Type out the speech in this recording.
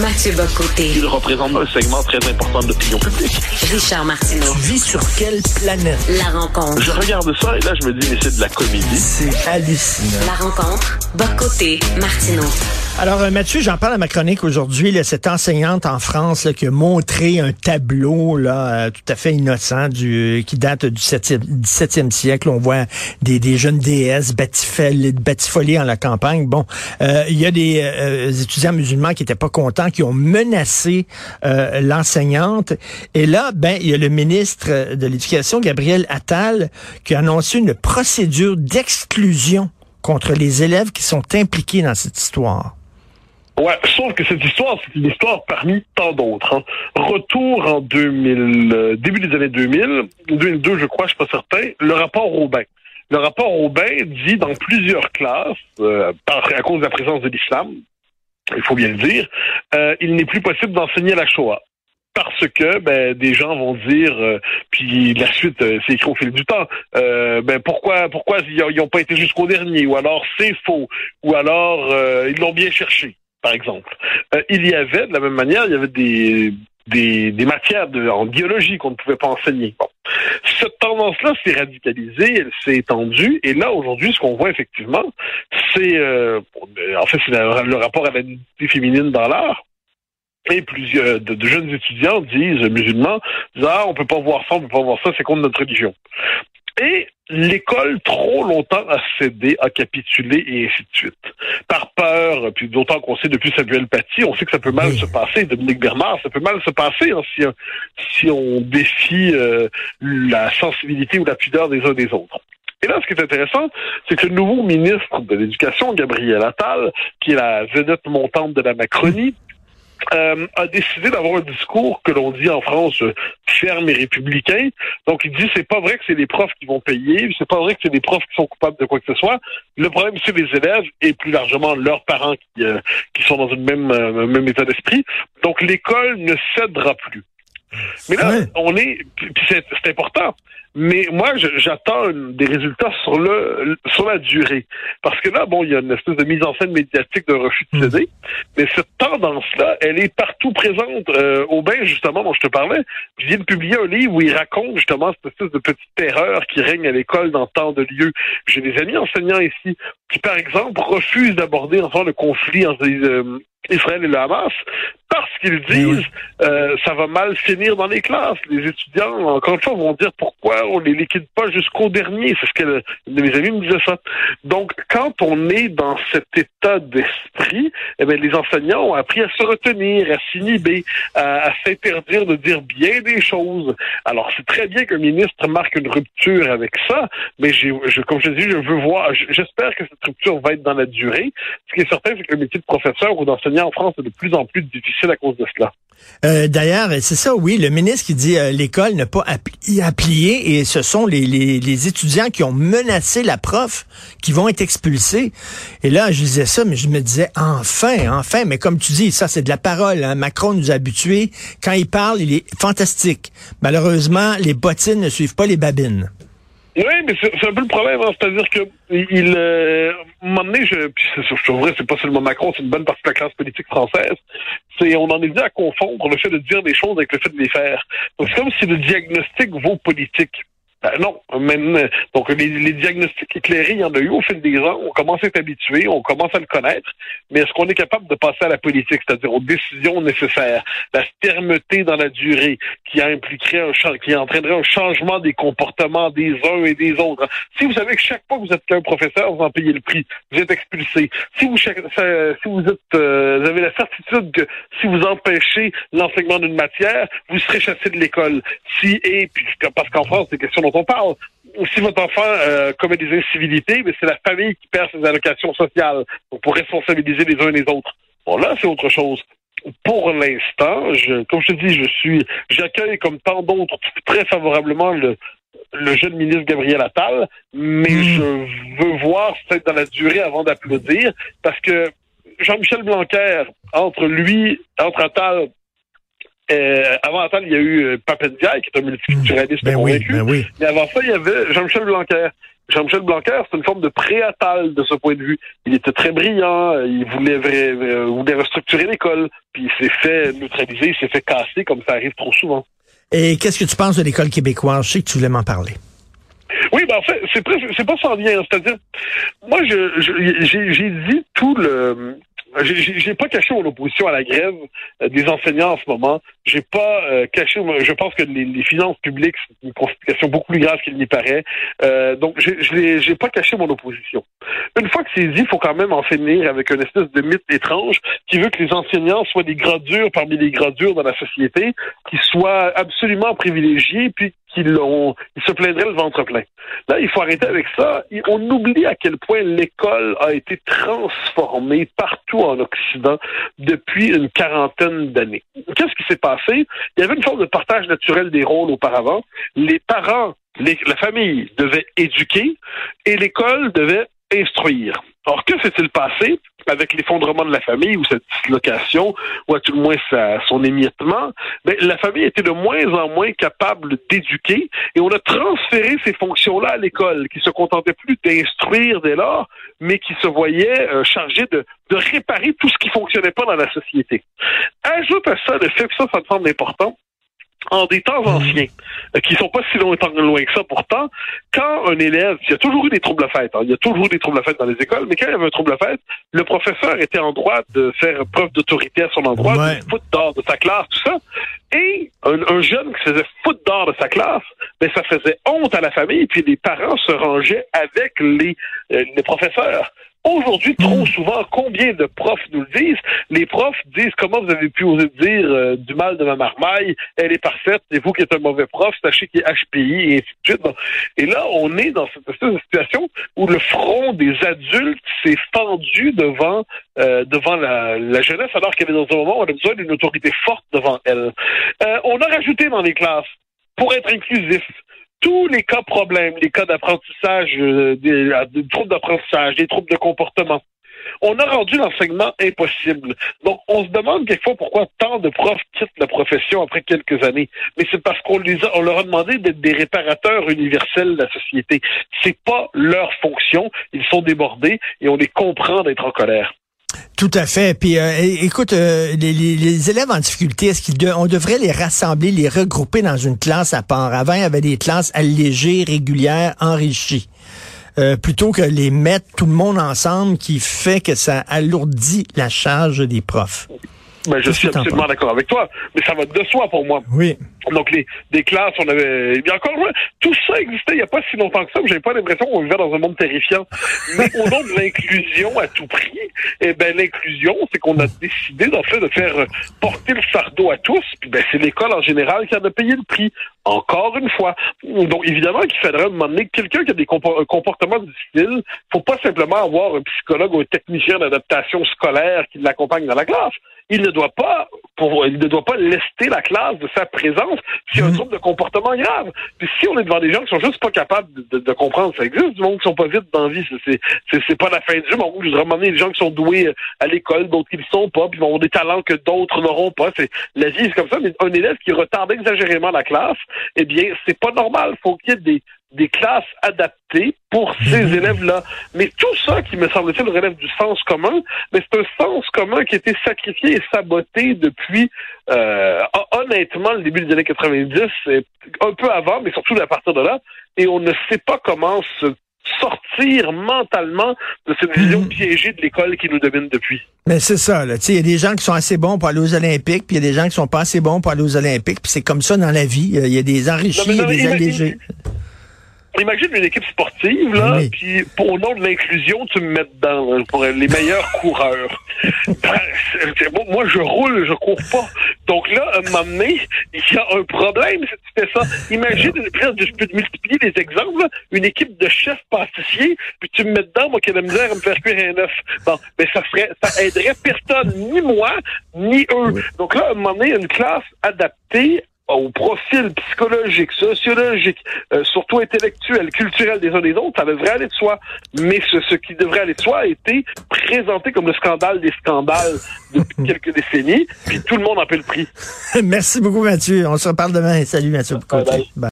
Mathieu Bocoté. Il représente un segment très important de l'opinion publique. Richard Martineau. Tu vis sur quelle planète? La rencontre. Je regarde ça et là, je me dis, mais c'est de la comédie. C'est hallucinant. La rencontre. Bocoté. Martineau. Alors, euh, Mathieu, j'en parle à ma chronique aujourd'hui. là, Cette enseignante en France là, qui a montré un tableau là, euh, tout à fait innocent du, qui date du 7e, 17e siècle. On voit des, des jeunes déesses batifolées, batifolées en la campagne. Bon, euh, il y a des euh, étudiants musulmans qui étaient pas contents, qui ont menacé euh, l'enseignante. Et là, ben, il y a le ministre de l'Éducation, Gabriel Attal, qui a annoncé une procédure d'exclusion contre les élèves qui sont impliqués dans cette histoire. Ouais, sauf que cette histoire, c'est une histoire parmi tant d'autres. hein. Retour en 2000, euh, début des années 2000, 2002, je crois, je suis pas certain, le rapport Robin. Le rapport Robin dit dans plusieurs classes, euh, à cause de la présence de l'islam, il faut bien le dire, euh, il n'est plus possible d'enseigner la Shoah. Parce que ben, des gens vont dire, euh, puis la suite, euh, c'est écrit au fil du temps, euh, ben pourquoi pourquoi ils n'ont pas été jusqu'au dernier, ou alors c'est faux, ou alors euh, ils l'ont bien cherché, par exemple. Euh, il y avait, de la même manière, il y avait des des, matières de, en biologie qu'on ne pouvait pas enseigner. Bon. Cette tendance-là s'est radicalisée, elle s'est étendue, et là, aujourd'hui, ce qu'on voit effectivement, c'est, euh, en fait, c'est le, rapport à la féminine dans l'art, et plusieurs de, de jeunes étudiants disent, musulmans, disent, ah, on peut pas voir ça, on peut pas voir ça, c'est contre notre religion. Et l'école, trop longtemps, a cédé, a capitulé et ainsi de suite. Par peur, puis d'autant qu'on sait depuis Samuel Paty, on sait que ça peut mal Oui. se passer. Dominique Bernard, ça peut mal se passer hein, si, si on défie euh, la sensibilité ou la pudeur des uns des autres. Et là, ce qui est intéressant, c'est que le nouveau ministre de l'Éducation, Gabriel Attal, qui est la vedette montante de la Macronie, euh, a décidé d'avoir un discours que l'on dit en France euh, ferme et républicain. Donc il dit c'est pas vrai que c'est les profs qui vont payer, c'est pas vrai que c'est les profs qui sont coupables de quoi que ce soit. Le problème c'est les élèves et plus largement leurs parents qui, euh, qui sont dans une même euh, même état d'esprit. Donc l'école ne cédera plus. Mais là, Ouais. on est, puis c'est important. Mais moi, j'attends des résultats sur le sur la durée, parce que là, bon, il y a une espèce de mise en scène médiatique d'un refus de céder, mais cette tendance-là, elle est partout présente. Euh, Aubin, justement, dont je te parlais, vient de publier un livre où il raconte justement cette espèce de petite terreur qui règne à l'école dans tant de lieux. J'ai des amis enseignants ici qui, par exemple, refusent d'aborder le conflit entre euh, Israël et le Hamas parce qu'ils disent oui. euh, ça va mal finir dans les classes. Les étudiants, encore une fois, vont dire pourquoi on les liquide pas jusqu'au dernier. C'est ce que une de mes amis me disait ça. Donc, quand on est dans cet état d'esprit, eh bien, les enseignants ont appris à se retenir, à s'inhiber, à, à s'interdire de dire bien des choses. Alors, c'est très bien qu'un ministre marque une rupture avec ça, mais j'ai, je, comme je dis, je veux voir, j'espère que cette rupture va être dans la durée. Ce qui est certain, c'est que le métier de professeur ou d'enseignant en France est de plus en plus difficile à cause de cela. Euh, D'ailleurs, c'est ça, oui, le ministre qui dit euh, l'école n'a pas appli- applié et ce sont les, étudiants qui ont menacé la prof qui vont être expulsés. Et là, je disais ça, mais je me disais enfin, enfin, mais comme tu dis, ça c'est de la parole. hein. Macron nous a habitués. Quand il parle, il est fantastique. Malheureusement, les bottines ne suivent pas les babines. Oui, mais c'est un peu le problème, hein. c'est-à-dire que il, euh, un moment donné, je, puis c'est, je trouve vrai, c'est pas seulement Macron, c'est une bonne partie de la classe politique française. C'est, on en est venu à confondre le fait de dire des choses avec le fait de les faire. Donc c'est comme si le diagnostic vaut politique. Ben non, même, euh, donc les, diagnostics éclairés, il y en a eu au fil des ans. On commence à être habitué, on commence à le connaître. Mais est-ce qu'on est capable de passer à la politique, c'est-à-dire aux décisions nécessaires, la fermeté dans la durée, qui impliquerait un qui entraînerait un changement des comportements des uns et des autres. Si vous savez que chaque fois que vous êtes qu'un professeur, vous en payez le prix, vous êtes expulsé. Si vous si vous êtes euh, vous avez la certitude que si vous empêchez l'enseignement d'une matière, vous serez chassé de l'école. Si et puis parce qu'en France, c'est question dont on parle. Si votre enfant euh, commet des incivilités, mais c'est la famille qui perd ses allocations sociales. Donc pour responsabiliser les uns et les autres. Bon là, c'est autre chose pour l'instant, je, comme je te dis, je suis, j'accueille comme tant d'autres très favorablement le, le jeune ministre Gabriel Attal, mais Mm. je veux voir peut-être dans la durée avant d'applaudir, parce que Jean-Michel Blanquer, entre lui, entre Attal, euh, avant Attal, il y a eu euh, Papendiaï, qui est un multiculturaliste Ben oui, convaincu. ben oui. Mais avant ça, il y avait Jean-Michel Blanquer. Jean-Michel Blanquer, c'est une forme de préatal de ce point de vue. Il était très brillant, il voulait, voulait restructurer l'école, puis il s'est fait neutraliser, il s'est fait casser comme ça arrive trop souvent. Et qu'est-ce que tu penses de l'école québécoise? Je sais que tu voulais m'en parler. Oui, ben en fait, c'est pas sans lien. C'est-à-dire, moi, je, j'ai dit tout le j'ai pas caché mon opposition à la grève euh, des enseignants en ce moment. J'ai pas euh, caché. Je pense que les, finances publiques c'est une constitution beaucoup plus grave qu'il n'y paraît. Euh, donc, je n'ai pas caché mon opposition. Une fois que c'est dit, il faut quand même en finir avec une espèce de mythe étrange qui veut que les enseignants soient des gradures parmi les gradures dans la société, qui soient absolument privilégiés, puis qu'ils ils se plaindraient le ventre plein. Là, il faut arrêter avec ça. On oublie à quel point l'école a été transformée partout en Occident depuis une quarantaine d'années. Qu'est-ce qui s'est passé? Il y avait une forme de partage naturel des rôles auparavant. Les parents, la famille devait éduquer et l'école devait instruire. Or, que s'est-il passé avec l'effondrement de la famille ou cette dislocation, ou à tout le moins son émiettement? Ben, la famille était de moins en moins capable d'éduquer et on a transféré ces fonctions-là à l'école, qui se contentait plus d'instruire dès lors, mais qui se voyait euh, chargée de, de réparer tout ce qui fonctionnait pas dans la société. Ajoute à ça le fait que ça, ça me semble important, en des temps anciens, euh, qui sont pas si longtemps loin que ça pourtant, quand un élève, il y a toujours eu des troubles à fête, hein, il y a toujours eu des troubles à fête dans les écoles, mais quand il y avait un trouble à fête, le professeur était en droit de faire preuve d'autorité à son endroit, de foutre dehors de sa classe, tout ça. Et un, jeune qui se faisait foutre dehors de sa classe, ben ça faisait honte à la famille, puis les parents se rangeaient avec les, euh, les professeurs. Aujourd'hui, trop hmm. souvent, combien de profs nous le disent? Les profs disent comment vous avez pu oser dire euh, du mal de ma marmaille, elle est parfaite, c'est vous qui êtes un mauvais prof, sachez qu'il est HPI, et ainsi de suite. Et là, on est dans cette, situation où le front des adultes s'est fendu devant euh, devant la, la, jeunesse, alors qu'elle est dans un moment où on a besoin d'une autorité forte devant elle. Euh, on a rajouté dans les classes, pour être inclusif, tous les cas problèmes, les cas d'apprentissage, euh, des, troubles d'apprentissage, des troubles de comportement. On a rendu l'enseignement impossible. Donc, on se demande quelquefois pourquoi tant de profs quittent la profession après quelques années. Mais c'est parce qu'on les a, leur a demandé d'être des réparateurs universels de la société. C'est pas leur fonction. Ils sont débordés et on les comprend d'être en colère. Tout à fait. Puis, euh, écoute, euh, les, élèves en difficulté, est-ce qu'on devrait les rassembler, les regrouper dans une classe à part? Avant, il y avait des classes allégées, régulières, enrichies. Euh, plutôt que les mettre tout le monde ensemble, qui fait que ça alourdit la charge des profs. Ben, je suis absolument d'accord avec toi, mais ça va de soi pour moi. Oui. Donc, les, des classes, on avait, bien encore, tout ça existait il n'y a pas si longtemps que ça, j'avais pas l'impression qu'on vivait dans un monde terrifiant. Mais au nom de l'inclusion à tout prix, eh ben, l'inclusion, c'est qu'on a décidé, d'en fait, de faire porter le fardeau à tous, puis ben, c'est l'école en général qui en a payé le prix. Encore une fois. Donc, évidemment qu'il faudrait demander quelqu'un qui a des comportements difficiles, faut pas simplement avoir un psychologue ou un technicien d'adaptation scolaire qui l'accompagne dans la classe il ne doit pas pour, il ne doit pas lester la classe de sa présence s'il y a un trouble de comportement grave. Puis si on est devant des gens qui sont juste pas capables de, comprendre, ça existe du monde qui sont pas vite dans la vie, c'est c'est pas la fin du monde. Je voudrais des gens qui sont doués à l'école, d'autres qui ne sont pas, puis vont avoir des talents que d'autres n'auront pas. C'est la vie, c'est comme ça. Mais un élève qui retarde exagérément la classe, eh bien, c'est pas normal. Faut qu'il y ait des des classes adaptées pour ces mhm. élèves-là. Mais tout ça, qui me semble-t-il, relève du sens commun, mais c'est un sens commun qui a été sacrifié et saboté depuis, euh, honnêtement, le début des années 90, un peu avant, mais surtout à partir de là, et on ne sait pas comment se sortir mentalement de cette vision mhm. piégée de l'école qui nous domine depuis. Mais c'est ça, là. Il y a des gens qui sont assez bons pour aller aux Olympiques, puis il y a des gens qui sont pas assez bons pour aller aux Olympiques, puis c'est comme ça dans la vie. Il y a des enrichis, et des allégés. Imagine une équipe sportive, là, puis pour au nom de l'inclusion, tu me mets dedans pour les meilleurs coureurs. Ben, moi, je roule, je cours pas. Donc là, à un moment donné, il y a un problème si tu fais ça. Imagine, je peux multiplier les exemples, une équipe de chefs pâtissiers, puis tu me mets dedans, moi qui ai la misère à me faire cuire un œuf. Bon, mais ça ferait, ça aiderait personne, ni moi, ni eux. Donc là, à un moment donné, une classe adaptée au profil psychologique, sociologique, euh, surtout intellectuel, culturel des uns des autres, ça devrait aller de soi. Mais ce, ce qui devrait aller de soi a été présenté comme le scandale des scandales depuis quelques décennies, puis tout le monde en paie le prix. Merci beaucoup Mathieu. On se reparle demain. Salut Mathieu.